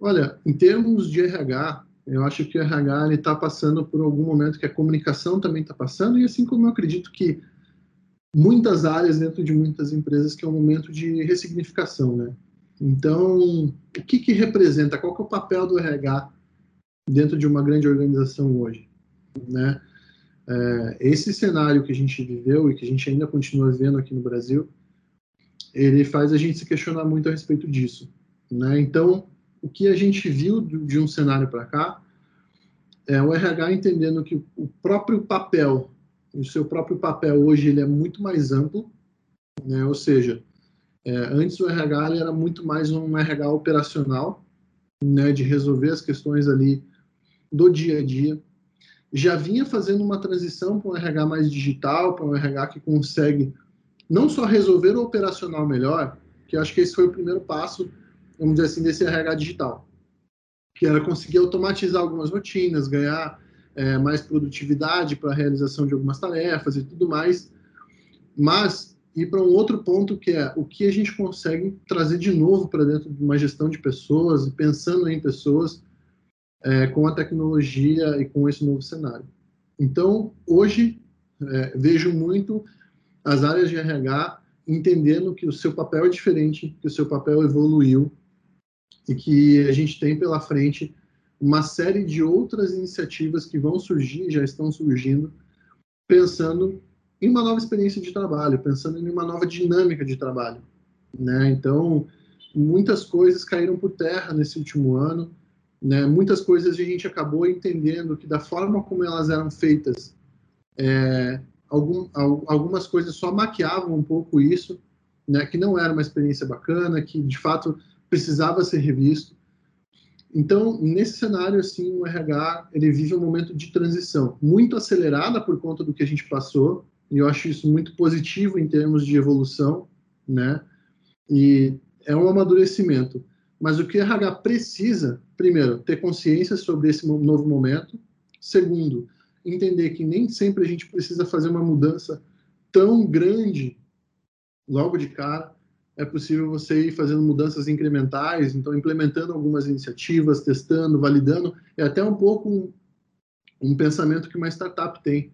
Olha, em termos de RH, eu acho que o RH está passando por algum momento que a comunicação também está passando, e assim como eu acredito que muitas áreas dentro de muitas empresas que é um momento de ressignificação, né? Então, o que, que representa? Qual que é o papel do RH dentro de uma grande organização hoje, né? É, esse cenário que a gente viveu e que a gente ainda continua vendo aqui no Brasil, ele faz a gente se questionar muito a respeito disso, né? Então, o que a gente viu de um cenário para cá é o RH entendendo que o próprio papel, o seu próprio papel hoje ele é muito mais amplo, né? Ou seja, é, antes o RH era muito mais um RH operacional, né? De resolver as questões ali do dia a dia. Já vinha fazendo uma transição para um RH mais digital, para um RH que consegue não só resolver o operacional melhor, que acho que esse foi o primeiro passo vamos dizer assim, desse RH digital, que era conseguir automatizar algumas rotinas, ganhar é, mais produtividade para a realização de algumas tarefas e tudo mais, mas ir para um outro ponto que é o que a gente consegue trazer de novo para dentro de uma gestão de pessoas, pensando em pessoas, é, com a tecnologia e com esse novo cenário. Então, hoje, é, vejo muito as áreas de RH entendendo que o seu papel é diferente, que o seu papel evoluiu e que a gente tem pela frente uma série de outras iniciativas que vão surgir, já estão surgindo, pensando em uma nova experiência de trabalho, pensando em uma nova dinâmica de trabalho. Né? Então, muitas coisas caíram por terra nesse último ano, né? muitas coisas a gente acabou entendendo que da forma como elas eram feitas, é, algum, algumas coisas só maquiavam um pouco isso, né? que não era uma experiência bacana, que de fato precisava ser revisto. Então, nesse cenário, assim, o RH ele vive um momento de transição muito acelerada por conta do que a gente passou, e eu acho isso muito positivo em termos de evolução, né? E é um amadurecimento. Mas o que o RH precisa, primeiro, ter consciência sobre esse novo momento. Segundo, entender que nem sempre a gente precisa fazer uma mudança tão grande logo de cara é possível você ir fazendo mudanças incrementais, então implementando algumas iniciativas, testando, validando, é até um pouco um, um pensamento que uma startup tem.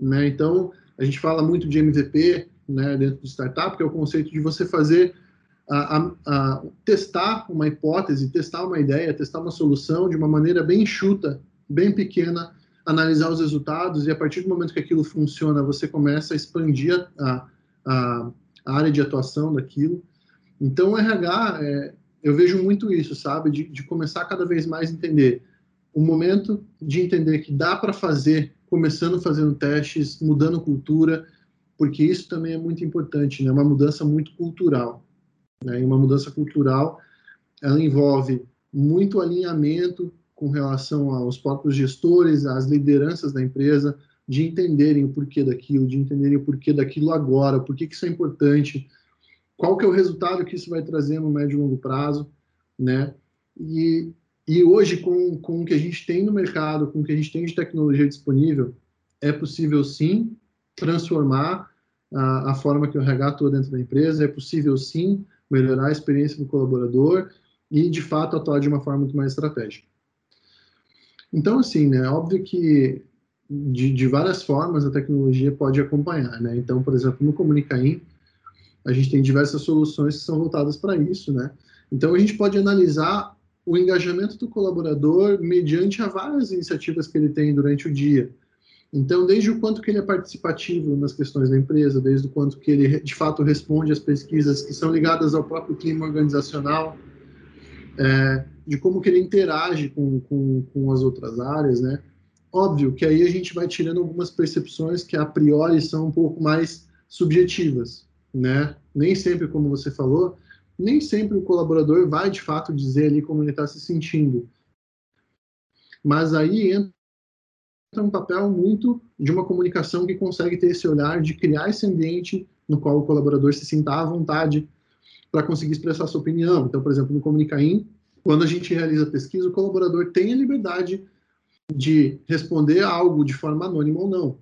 Né? Então, a gente fala muito de MVP né, dentro de startup, que é o conceito de você fazer, a, a, a, testar uma hipótese, testar uma ideia, testar uma solução de uma maneira bem enxuta, bem pequena, analisar os resultados e a partir do momento que aquilo funciona, você começa a expandir a, a, área de atuação daquilo. Então, o RH, é, eu vejo muito isso, sabe? De, de começar cada vez mais a entender o momento de entender que dá para fazer, começando fazendo testes, mudando cultura, porque isso também é muito importante, né? Uma mudança muito cultural. Né? E uma mudança cultural, ela envolve muito alinhamento com relação aos próprios gestores, às lideranças da empresa, de entenderem o porquê daquilo, de entenderem o porquê daquilo agora, por que isso é importante, qual que é o resultado que isso vai trazer no médio e longo prazo, né? E, e hoje, com, com o que a gente tem no mercado, com o que a gente tem de tecnologia disponível, é possível sim transformar a, a forma que o RH atua dentro da empresa, é possível sim melhorar a experiência do colaborador e, de fato, atuar de uma forma muito mais estratégica. Então, assim, né, óbvio que de, de várias formas a tecnologia pode acompanhar, né? Então, por exemplo, no Comunicaim, a gente tem diversas soluções que são voltadas para isso, né? Então, a gente pode analisar o engajamento do colaborador mediante a várias iniciativas que ele tem durante o dia. Então, desde o quanto que ele é participativo nas questões da empresa, desde o quanto que ele, de fato, responde às pesquisas que são ligadas ao próprio clima organizacional, é, de como que ele interage com, com, com as outras áreas, né? Óbvio que aí a gente vai tirando algumas percepções que a priori são um pouco mais subjetivas, né? Nem sempre, como você falou, nem sempre o colaborador vai de fato dizer ali como ele está se sentindo. Mas aí entra um papel muito de uma comunicação que consegue ter esse olhar de criar esse ambiente no qual o colaborador se sinta à vontade para conseguir expressar sua opinião. Então, por exemplo, no Comunicaim, quando a gente realiza pesquisa, o colaborador tem a liberdade de responder algo de forma anônima ou não.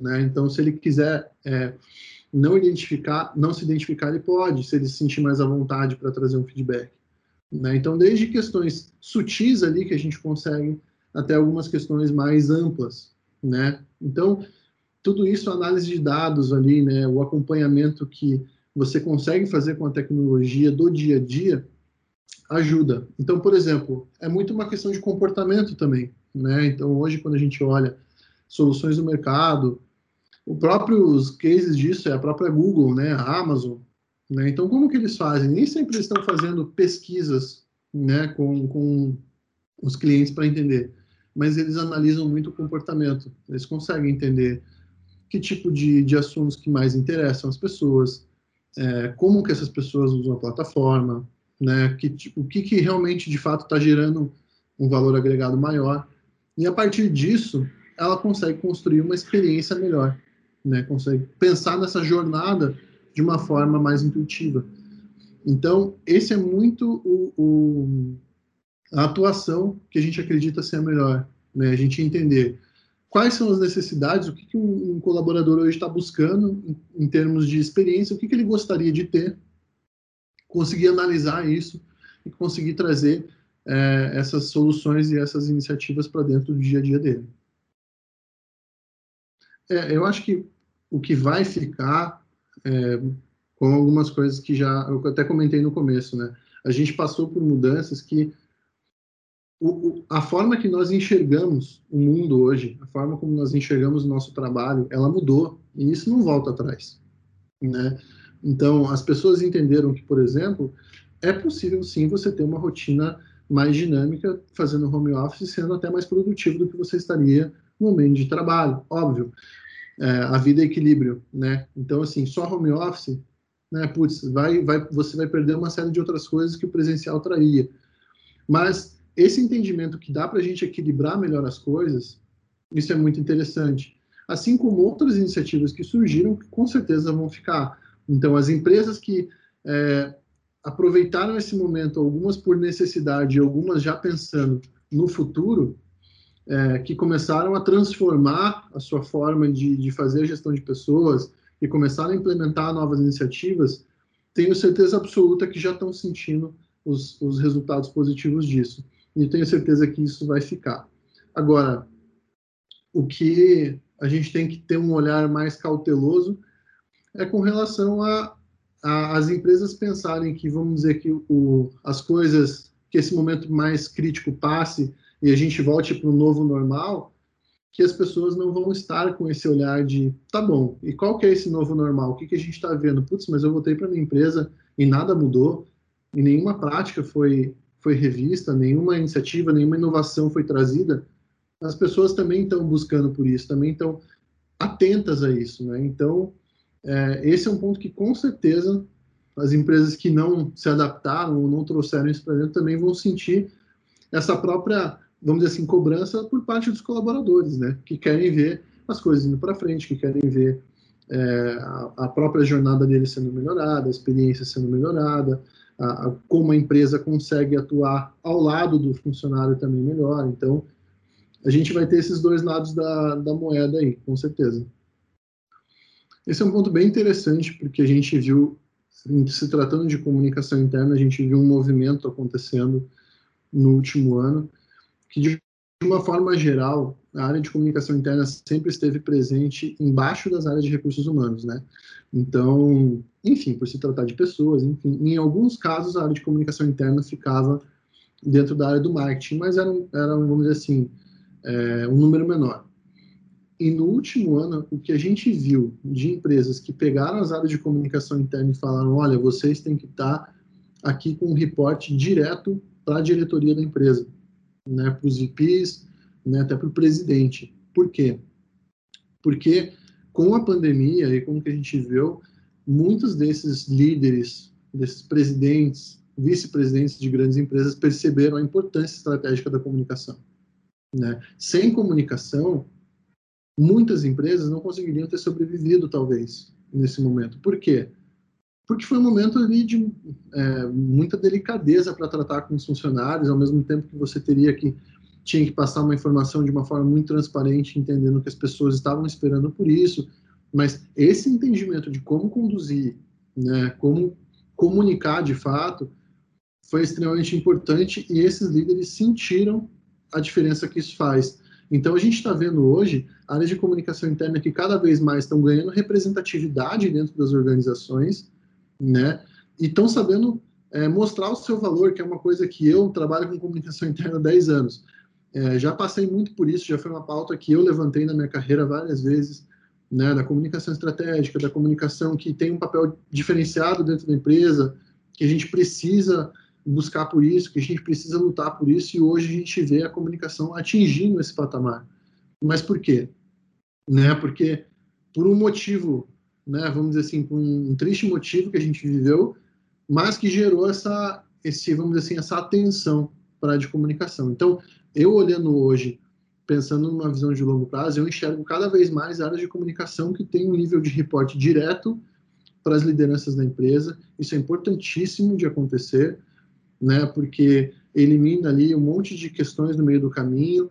Né? Então, se ele quiser é, não identificar, não se identificar, ele pode, se ele se sentir mais à vontade para trazer um feedback. Né? Então, desde questões sutis ali que a gente consegue, até algumas questões mais amplas. Né? Então, tudo isso, análise de dados ali, né? o acompanhamento que você consegue fazer com a tecnologia do dia a dia, ajuda. Então, por exemplo, é muito uma questão de comportamento também. Né? Então, hoje, quando a gente olha soluções no mercado, os próprios cases disso é a própria Google, né? a Amazon, né? Então, como que eles fazem? Nem sempre eles estão fazendo pesquisas né, com, com os clientes para entender, mas eles analisam muito o comportamento. Eles conseguem entender que tipo de, de assuntos que mais interessam as pessoas, é, como que essas pessoas usam a plataforma, né, que, o que, que realmente, de fato, está gerando um valor agregado maior. E, a partir disso, ela consegue construir uma experiência melhor, né, consegue pensar nessa jornada de uma forma mais intuitiva. Então, esse é muito o, o, a atuação que a gente acredita ser a melhor. Né? A gente entender quais são as necessidades, o que, que um, colaborador hoje está buscando em, em, termos de experiência, o que, que ele gostaria de ter, conseguir analisar isso e conseguir trazer é, essas soluções e essas iniciativas para dentro do dia a dia dele. É, eu acho que o que vai ficar é, com algumas coisas que já eu até comentei no começo, né? A gente passou por mudanças que o, o, a forma que nós enxergamos o mundo hoje, a forma como nós enxergamos o nosso trabalho, ela mudou e isso não volta atrás, né? Então, as pessoas entenderam que, por exemplo, é possível sim você ter uma rotina mais dinâmica fazendo home office, sendo até mais produtivo do que você estaria no momento de trabalho, óbvio é, a vida é equilíbrio, né? Então, assim, só home office, né? Putz, vai, vai, você vai perder uma série de outras coisas que o presencial traria. Mas esse entendimento que dá para a gente equilibrar melhor as coisas, isso é muito interessante. Assim como outras iniciativas que surgiram, que com certeza vão ficar. Então, as empresas que é, aproveitaram esse momento, algumas por necessidade, algumas já pensando no futuro, é, que começaram a transformar a sua forma de, de fazer gestão de pessoas e começaram a implementar novas iniciativas, tenho certeza absoluta que já estão sentindo os, os resultados positivos disso. E tenho certeza que isso vai ficar. Agora, o que a gente tem que ter um olhar mais cauteloso é com relação a, a as empresas pensarem que, vamos dizer, que o, as coisas, que esse momento mais crítico passe e a gente volte para o novo normal, que as pessoas não vão estar com esse olhar de, tá bom, e qual que é esse novo normal? O que, que a gente está vendo? Putz, mas eu voltei para minha empresa e nada mudou, e nenhuma prática foi, foi revista, nenhuma iniciativa, nenhuma inovação foi trazida. As pessoas também estão buscando por isso, também estão atentas a isso, né? Então, é, esse é um ponto que com certeza as empresas que não se adaptaram ou não trouxeram isso para dentro também vão sentir essa própria vamos dizer assim, cobrança por parte dos colaboradores, né? Que querem ver as coisas indo para frente, que querem ver é, a, a, própria jornada deles sendo melhorada, a experiência sendo melhorada, a, a, como a empresa consegue atuar ao lado do funcionário também melhor. Então, a gente vai ter esses dois lados da, da moeda aí, com certeza. Esse é um ponto bem interessante, porque a gente viu, se tratando de comunicação interna, a gente viu um movimento acontecendo no último ano, que de uma forma geral, a área de comunicação interna sempre esteve presente embaixo das áreas de recursos humanos, né? Então, enfim, por se tratar de pessoas, enfim, em alguns casos a área de comunicação interna ficava dentro da área do marketing, mas era, era vamos dizer assim, é, um número menor. E no último ano, o que a gente viu de empresas que pegaram as áreas de comunicação interna e falaram, olha, vocês têm que estar aqui com um reporte direto para a diretoria da empresa né, para os VPs, né, até para o presidente. Por quê? Porque com a pandemia e como que a gente viu, muitos desses líderes, desses presidentes, vice-presidentes de grandes empresas perceberam a importância estratégica da comunicação. Né? Sem comunicação, muitas empresas não conseguiriam ter sobrevivido, talvez, nesse momento. Por quê? porque foi um momento ali de é, muita delicadeza para tratar com os funcionários, ao mesmo tempo que você teria que tinha que passar uma informação de uma forma muito transparente, entendendo que as pessoas estavam esperando por isso, mas esse entendimento de como conduzir, né, como comunicar de fato, foi extremamente importante e esses líderes sentiram a diferença que isso faz. Então, a gente está vendo hoje áreas de comunicação interna que cada vez mais estão ganhando representatividade dentro das organizações, né? E estão sabendo é, mostrar o seu valor, que é uma coisa que eu trabalho com comunicação interna há 10 anos. É, já passei muito por isso, já foi uma pauta que eu levantei na minha carreira várias vezes, né, da comunicação estratégica, da comunicação que tem um papel diferenciado dentro da empresa, que a gente precisa buscar por isso, que a gente precisa lutar por isso, e hoje a gente vê a comunicação atingindo esse patamar. Mas por quê? Né? Porque por um motivo, né, vamos dizer assim, por um, triste motivo que a gente viveu, mas que gerou essa, esse, vamos dizer assim, essa atenção para a de comunicação. Então, eu olhando hoje, pensando numa visão de longo prazo, eu enxergo cada vez mais áreas de comunicação que têm um nível de reporte direto para as lideranças da empresa. Isso é importantíssimo de acontecer, né? Porque elimina ali um monte de questões no meio do caminho,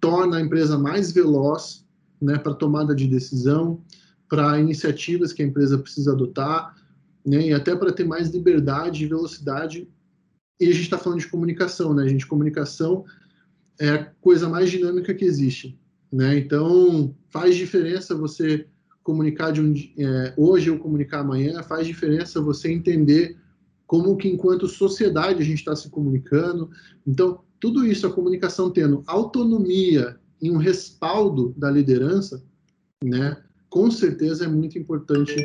torna a empresa mais veloz, né, para tomada de decisão, para iniciativas que a empresa precisa adotar, né, e até para ter mais liberdade e velocidade. E a gente está falando de comunicação, né, gente? Comunicação é a coisa mais dinâmica que existe, né? Então faz diferença você comunicar de um é, hoje ou comunicar amanhã, faz diferença você entender como que enquanto sociedade a gente está se comunicando. Então, tudo isso, a comunicação tendo autonomia e um respaldo da liderança, né, com certeza é muito importante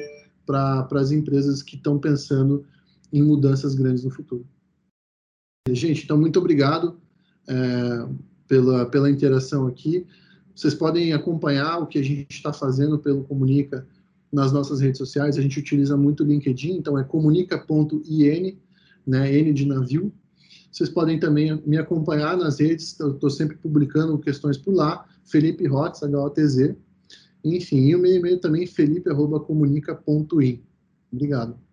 para as empresas que estão pensando em mudanças grandes no futuro. Gente, então, muito obrigado é, pela, pela interação aqui. Vocês podem acompanhar o que a gente está fazendo pelo Comunica nas nossas redes sociais. A gente utiliza muito o LinkedIn, então é comunica.in, né, N de navio. Vocês podem também me acompanhar nas redes, eu estou sempre publicando questões por lá, Felipe Hotz, H-O-T-Z. Enfim, e o meu e-mail também, felipe.comunica.in. Obrigado.